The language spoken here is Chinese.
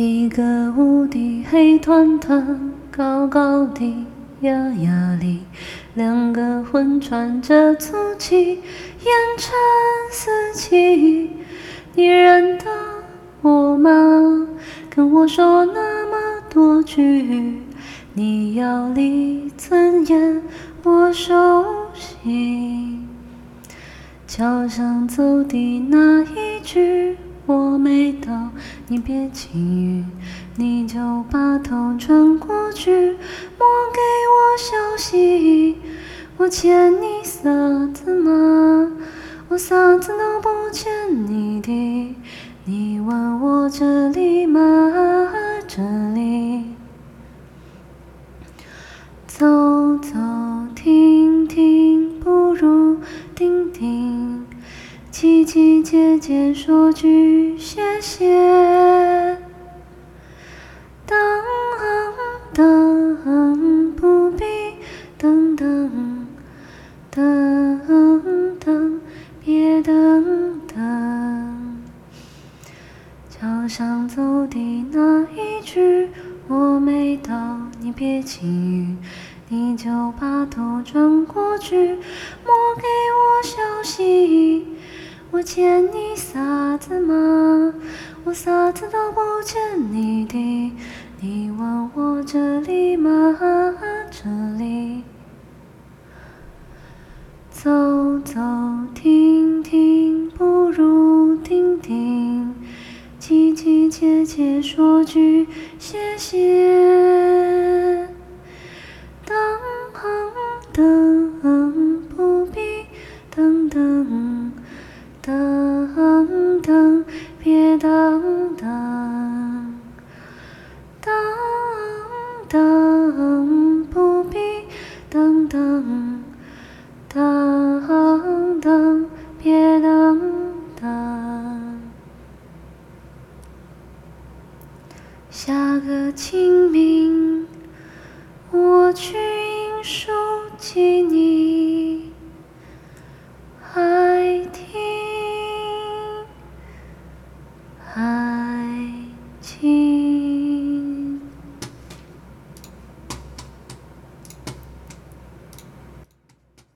一个无敌黑团团，高高的压压里，两个魂喘着粗气，烟尘四起。你认得我吗？跟我说那么多句，你要离尊严，我熟悉。桥上走的那一句我没到，你别轻语，你就把头转过去，莫给我消息。我欠你啥子吗？我啥子都不欠你的。你问我这里吗？这里。走走停停，不如定定。叽叽姐姐说句谢谢。等等，不必等等，等等，别等等。桥上走的那一句我没到，你别轻语，你就把头转过去，莫给。我欠你啥子吗？我啥子都不欠你的。你问我这里吗？这里。走走停停，不如定定。叽叽姐姐说句谢谢。等等，不必等等，等等，别等等，等等，不必等等，等等，别等等。下个清明，还听，还。